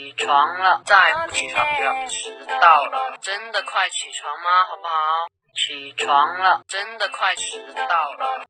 起床了再不起床就要迟到了。真的快起床吗？好不好？起床了真的快迟到了。